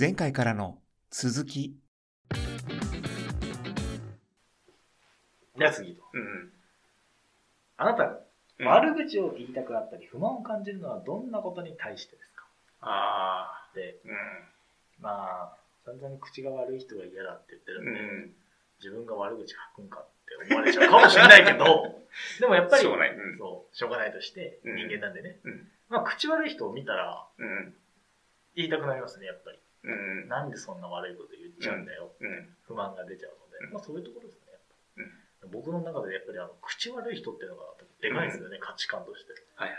前回からの続き。じゃあ次と。うん。あなたがうん悪口を言いたくなったり不満を感じるのはどんなことに対してですか？ああ。で、うん。まあ、散々口が悪い人が嫌だって言ってるんで、うん。自分が悪口吐くんかって思われちゃうかもしれないけど、でもやっぱり、しょうがない。うん。そう、しょうがないとして、うん人間なんでね。うんまあ、口悪い人を見たらうん。言いたくなりますね、やっぱり。うん。なんでそんな悪いこと言っちゃうんだよ。うん。不満が出ちゃうので、うんまあそういうところですね、やっぱ僕の中でやっぱりあの口悪い人っていうのがでかいですよね、価値観として。っはいはい。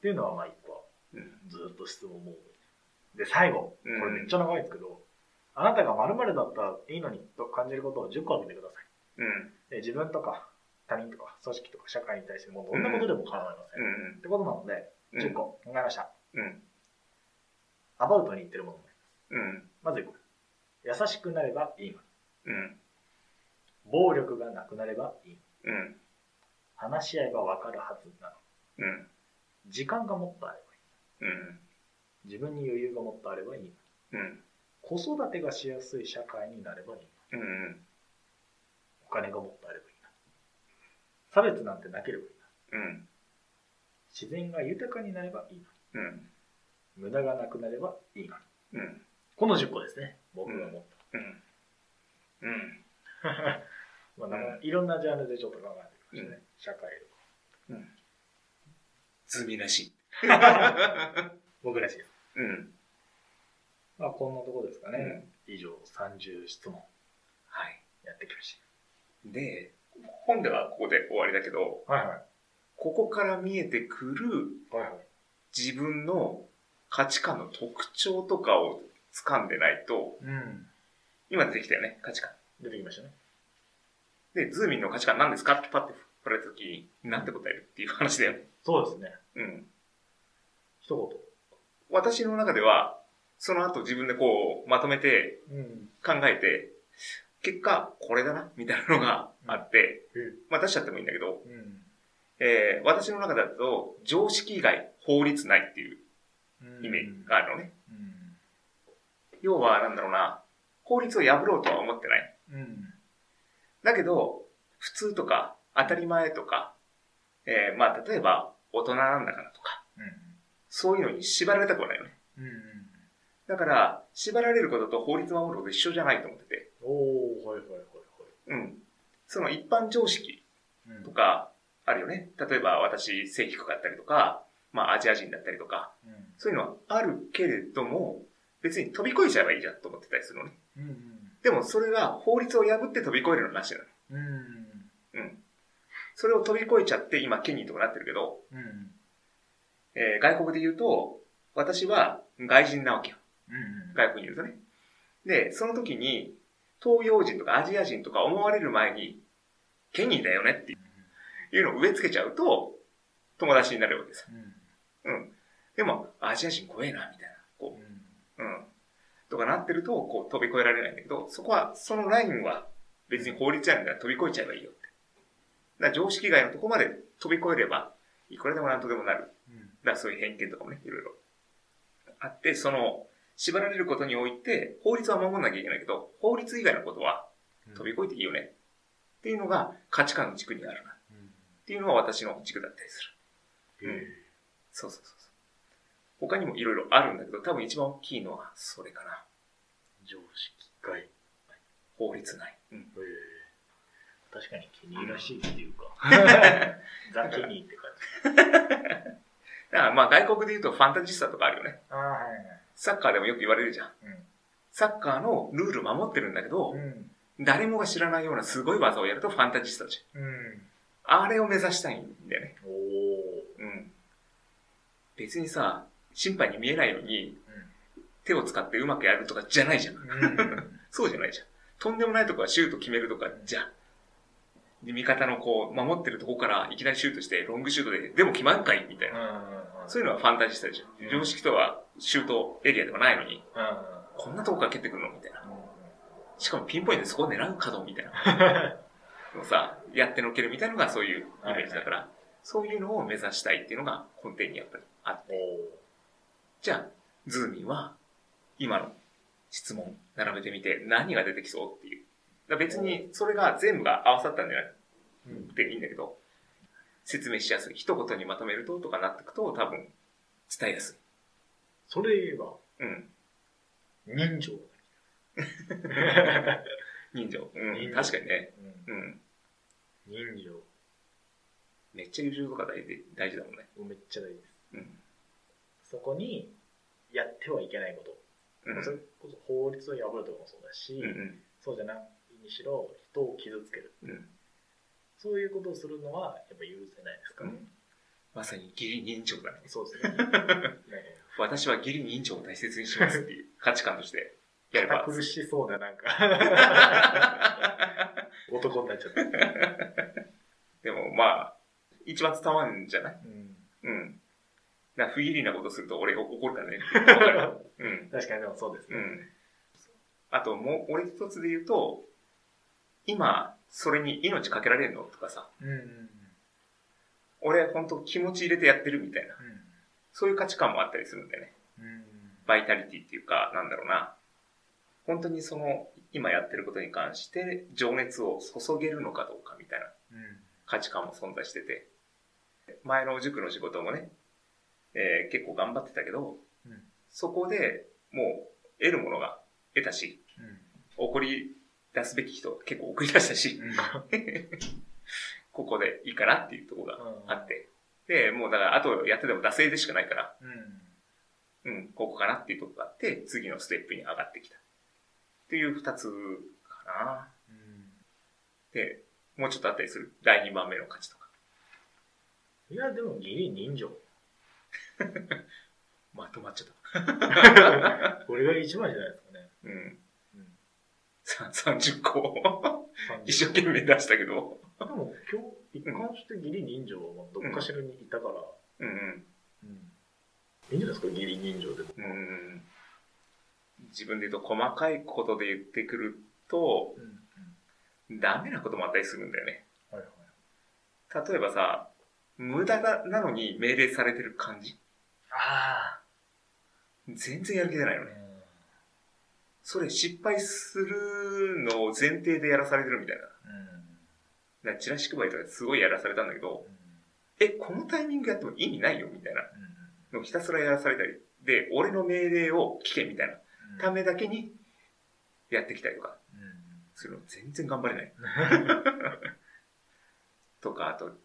ていうのはまあ一個はうん。ずっと質問も。で、最後、こうんれめっちゃ長いんですけど、あなたが〇〇だったらいいのにと感じることを10個挙げてください。うん。で自分とか他人とか組織とか社会に対してもうどんなことでも構いません。うん。ってことなので、うん10個考えました。うん。アバウトに言ってるもの。うん。まず1個。優しくなればいいのに。うん。暴力がなくなればいい。うん。話し合えばわかるはずなの。うん。時間がもっとあればいい。うん。自分に余裕がもっとあればいいのに。うん。子育てがしやすい社会になればいいのに。うん。お金がもっとあればいいのに。差別なんてなければいいのに。うん。自然が豊かになればいいのに。うん。無駄がなくなればいいのに。うん。この10個ですね。僕が思っうん。うん。た。まあなんかいろんなジャンルでちょっと考えてきましたね。社会うん。ズミらしい。僕らしいです。うん。まあこんなとこですかね。以上30質問はい。やってきましで、本ではここで終わりだけど、た。はいはい。ここから見えてくるはいはい。自分の価値観の特徴とかを掴んでないと、うん。今出てきたよね、価値観。出てきましたね。で、ズーミンの価値観何ですかってパッて振られた時に、なんて答えるっていう話だよね。そうですね。うん。一私の中では、その後自分でこう、まとめて。考えて、結果、これだな、みたいなのがあって、うんまあ出しちゃってもいいんだけど、うん。えー私の中だと、常識以外法律ないっていうイメージがあるのね。うん。要は、なんだろうな、法律を破ろうとは思ってない。うん。だけど、普通とか、当たり前とか、えーまあ、例えば、大人なんだからとか、そういうのに縛られたくはないよね。うん。うん。だから、縛られることと法律を守ること一緒じゃないと思ってて、おー、はいはいはいうん。その一般常識はい。とか、あるよね。例えば、私、背低かったりとか、まあ、アジア人だったりとか、うん。そういうのはあるけれども、別に飛び越えちゃえばいいじゃんと思ってたりするのね。うん。うん。でも、それが法律を破って飛び越えるのはなしなの。うん。うん。それを飛び越えちゃって、今、権利とかなってるけど、うん。えー外国で言うと、私は外人なわけよ。うん。外国にいるとね。で、その時に、東洋人とかアジア人とか思われる前に、権利だよねっていうのを植え付けちゃうと、友達になるわけです。うん。うん。でも、アジア人怖えな、みたいな。なってると、こう飛び越えられないんだけど、そこは、そのラインは別に法律あるんだから飛び越えちゃえばいいよって。だから常識外のとこまで飛び越えれば、いくらでもなんとでもなる。だからそういう偏見とかもね、いろいろあって、その、縛られることにおいて、法律は守んなきゃいけないけど、法律以外のことは飛び越えていいよね。っていうのが価値観の軸にあるな。っていうのが私の軸だったりする。うん。そうそうそうそう。他にもいろいろあるんだけど、多分一番大きいのはそれかな。常識外。法律内。うん。確かに気に入らしいっていうか。ザ・キニーって感じ。だからまあ外国で言うとファンタジスタとかあるよね。はいはい。サッカーでもよく言われるじゃん。うんサッカーのルール守ってるんだけど、うん。誰もが知らないようなすごい技をやるとファンタジスタじうん。ゃん。あれを目指したいんだよね。おー。うん。別にさ、審判に見えないように手を使ってうまくやるとかじゃないじゃん。うん。そうじゃないじゃん。とんでもないとこはシュート決めるとかじゃん。で、味方のこう、守ってるとこからいきなりシュートして、ロングシュートで、でも決まんかいみたいな。そういうのはファンタジスタでしょ。常識とはシュートエリアではないのに、こんなとこから蹴ってくるのみたいな。しかもピンポイントでそこを狙う角みたいな。のさ、やってのけるみたいなのがそういうイメージだから、そういうのを目指したいっていうのが根底にやっぱりあって。じゃあ、ズーミンは、今の質問並べてみて何が出てきそうっていう。別にそれが全部が合わさったんじゃなくていいんだけど、説明しやすい。一言にまとめるととかなっていくと多分伝えやすい。それ言えば、うん。人情。人情。うん。確かにね。うんうん。人情。めっちゃ優秀とか大事大事だもんね。めっちゃ大事です。うん。そこに、やってはいけないこと。うん。それこそ法律を破るとかもそうだし、うんうん。そうじゃないにしろ、人を傷つける。うん。そういうことをするのは、やっぱ許せないですかね。まさに義理人情だね。そうですね。ね 私は義理人情を大切にしますっていう価値観としてやれば。堅苦しそうななんか、男になっちゃった。でもまあ、一番伝わるんじゃない？うんうん。だから不義理なことすると俺が怒るからね。うん。確かにでもそうですね。うん。あともう、俺一つで言うと、今、それに命かけられるのとかさ、うんうんうん俺本当気持ち入れてやってるみたいな、そういう価値観もあったりするんだよね。うんバイタリティっていうか、なんだろうな。本当にその、今やってることに関して、情熱を注げるのかどうかみたいなうん価値観も存在してて、前の塾の仕事もね、えー結構頑張ってたけど、うんそこでもう得るものが得たし、うん怒り出すべき人結構送り出したし、うん ここでいいかなっていうところがうんあって、で、もうだからあとやってても惰性でしかないから、うんうん、ここかなっていうところがあって、次のステップに上がってきた。っていう二つかな。うんで、もうちょっとあったりする？第2番目の価値とか。いや、でも義理人情。まとまっちゃった。これが一番じゃないですかね。うん。うんさ30個30一生懸命出したけど。でも今日一貫して義理人情はどっかしらにいたから、うんうん。うんいいんじゃないですか、義理人情でも。うん自分で言うと細かいことで言ってくると、うんうんダメなこともあったりするんだよね。はいはい。例えばさ、無駄だなのに命令されてる感じ？あ全然やる気出ないあ。のね。それ失敗するのを前提でやらされてるみたいな。うん。だからチラシ配りとかすごいやらされたんだけど、うんえ、このタイミングやっても意味ないよ？みたいなうんのをひたすらやらされたり、で、俺の命令を聞けみたいなうんためだけにやってきたりとかうんするの全然頑張れない。とか、あと、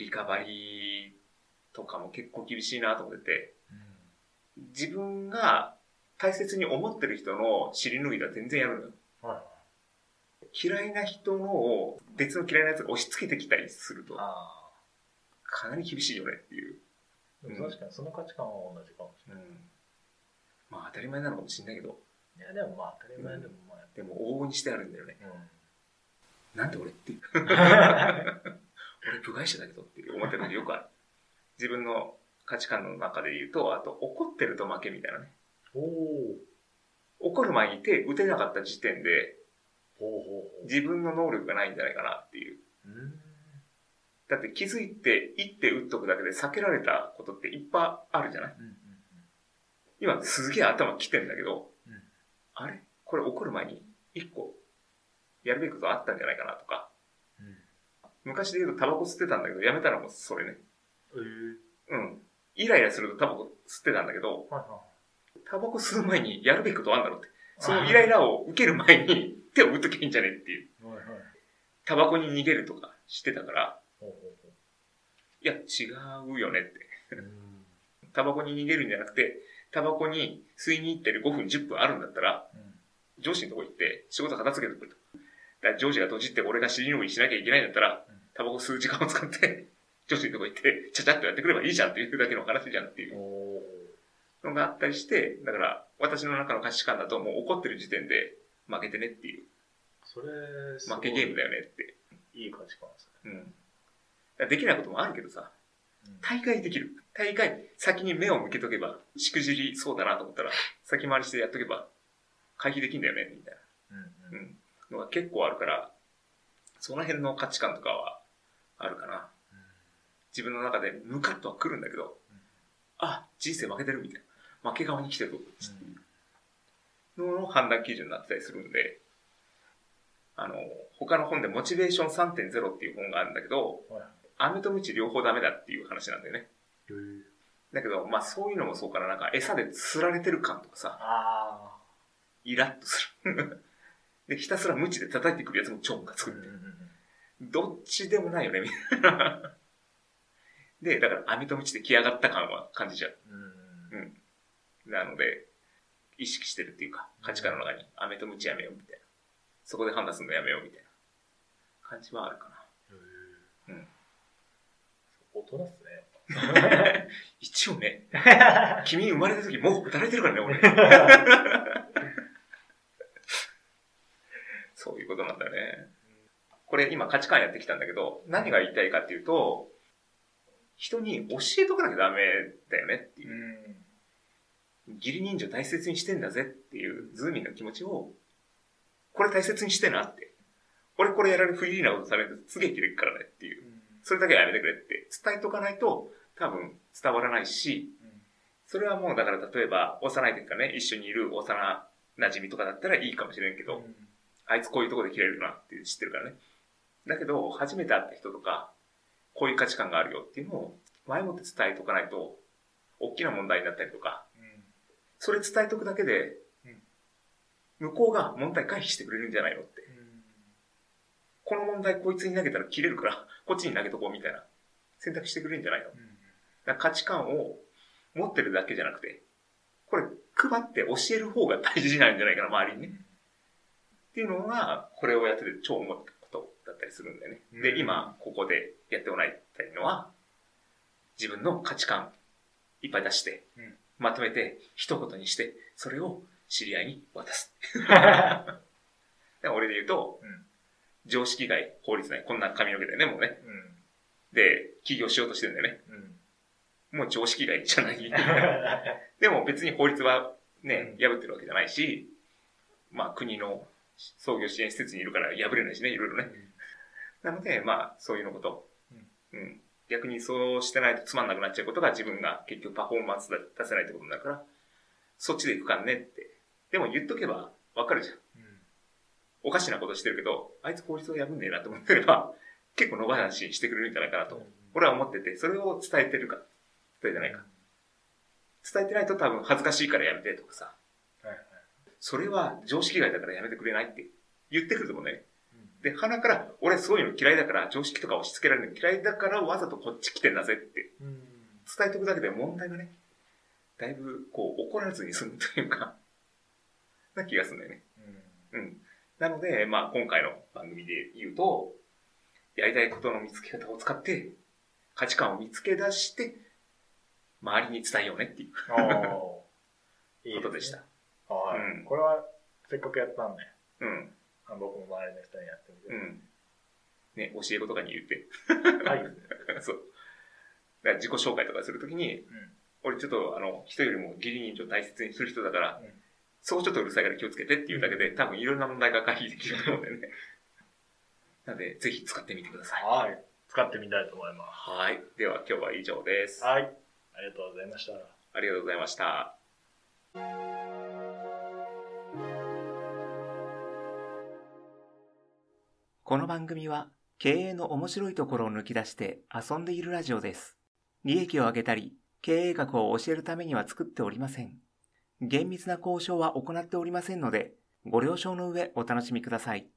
リカバリーとかも結構厳しいなと思ってて、自分が大切に思ってる人の尻拭いは全然やるのよ。はい嫌いな人のを別の嫌いなやつが押し付けてきたりすると、あかなり厳しいよねっていう。あ。でも確かにその価値観は同じかもしれない。まあ当たり前なのかもしれないけど、いや、でもまあ当たり前でもまあやっでも往々にしてあるんだよね。ぱなんで俺っていう。うん。俺部外者だけどって思ってるのよくある。自分の価値観の中で言うと、あと怒ってると負けみたいなね。怒る前に手打てなかった時点でほうほうほう。自分の能力がないんじゃないかなっていう。うん。だって気づいて一手打っとくだけで避けられたことっていっぱいあるじゃない？うんうん今すげえ頭きてんだけど、うんあれ？これ怒る前に一個やるべきことあったんじゃないかなとか。うん。昔で言うとタバコ吸ってたんだけど、やめたのもそれね。うん。ええ。うん。イライラするとタバコ吸ってたんだけど、はいはタバコ吸う前にやるべきことあるんだろうって。そのイライラを受ける前に手を打っときゃいいんじゃねっていう。い。はいはい。タバコに逃げるとかしてたから、ほうほうほいや、違うよねって。タバコに逃げるんじゃなくて、タバコに吸いに行ってる5分、10分あるんだったら、うん。上司のとこ行って仕事片付けてくれと。だから上司が閉じって俺が尻拭いしなきゃいけないんだったらうん、タバコ吸う時間を使って、上司のとこ行って、ちゃちゃっとやってくればいいじゃんっていうだけの話じゃんっていう。のがあったりして、だから私の中の価値観だともう怒ってる時点で負けてねっていう、それ、負けゲームだよねって。いい価値観ですね。うん。できないこともあるけどさ、大概できる。大概、先に目を向けとけば、しくじりそうだなと思ったら、先回りしてやっとけば、回避できんだよね、みたいうん。うん。な、うん、のが結構あるから、その辺の価値観とかはあるかな。自分の中でムカッとは来るんだけど、あ、人生負けてるみたいな。負け側に来てるの判断基準になってたりするんで、あの、他の本でモチベーション3.0っていう本があるんだけど、はい飴とムチ両方ダメだっていう話なんだよね。だけど、まあそういうのもそうからなんか餌で釣られてる感とかさ、あイラッとする。で、ひたすらムチで叩いてくるやつも超ムカつあ。くうんうんうんどっちでもないよね、みたいな。で、だから網とムチで来上がった感は感じちゃう。うんなので、意識してるっていうか、価値観の中に、飴とムチやめようみたいな。そこで判断するのやめようみたいな感じはあるかうん大人っすね。な。一応ね、君生まれた時もう働いてるからね、俺。そういうことなんだね。これ今価値観やってきたんだけど、何が言いたいかっていうと、人に教えとかなきゃダメだよねっていうう。ん。義理人情大切にしてんだぜっていうズーミンの気持ちを、これ大切にしてなって。俺これやられる不義理なことされるとすげえ切れるからねっていう。それだけはやめてくれって伝えとかないと多分伝わらないし、それはもうだから例えば幼い時からね、一緒にいる幼馴染とかだったらいいかもしれんけど、あいつこういうとこで切れるなって知ってるからね。だけど、初めて会った人とか、こういう価値観があるよっていうのを前もって伝えとかないと、大きな問題になったりとか、それ伝えとくだけで、向こうが問題回避してくれるんじゃないのって。この問題こいつに投げたら切れるから、こっちに投げとこうみたいな選択してくれるんじゃないのだ価値観を持ってるだけじゃなくて、これ配って教える方が大事なんじゃないかな、周りにね。っていうのが、これをやってて超思ったことだったりするんだよね。で、うん今、ここでやってもらいたいのは、自分の価値観いっぱい出して、うんまとめて、一言にして、それを知り合いに渡す。だから俺で言うと、うん常識外、法律内、こんな髪の毛だよね、もうね。で、起業しようとしてるんだよね。もう常識外じゃない。でも別に法律はね、破ってるわけじゃないし、まあ国の創業支援施設にいるから破れないしね、いろいろね。なので、まあそういうのこと。うん。逆にそうしてないとつまんなくなっちゃうことが自分が結局パフォーマンス出せないってことになるから、そっちで行くかんねって。でも言っとけばわかるじゃん。おかしなことしてるけど、あいつ法律を破んねえなと思ってれば、結構野放しにしてくれるんじゃないかなと。俺は思ってて、それを伝えてるか、伝えてないか。伝えてないと多分恥ずかしいからやめてとかさ、それは常識外だからやめてくれないって言ってくると思うね。で、鼻から、俺そういうの嫌いだから、常識とか押し付けられるの嫌いだからわざとこっち来てんだぜって伝えておくだけで問題がね、だいぶこう怒らずに済むというか、な気がするんだよね。うん。なので、まあ今回の番組で言うと、やりたいことの見つけ方を使って、価値観を見つけ出して、周りに伝えようねっていうことでした。はうんい。これは、せっかくやったんで、うん。あ僕も周りの人にやってみて。うん。ね、教え子とかに言って。はい。そう。だから自己紹介とかするときに、うん俺ちょっとあの、人よりも義理人情を大切にする人だから、うんそこちょっとうるさいから気をつけてっていうだけで、多分いろんな問題が回避できると思うんだよね。なので、ぜひ使ってみてください。はい。使ってみたいと思いまはい。では今日は以上ですす。。はい。ありがとうございました。ありがとうございました。この番組は経営の面白いところを抜き出して遊んでいるラジオです。利益を上げたり、経営学を教えるためには作っておりません。厳密な交渉は行っておりませんので、ご了承の上お楽しみください。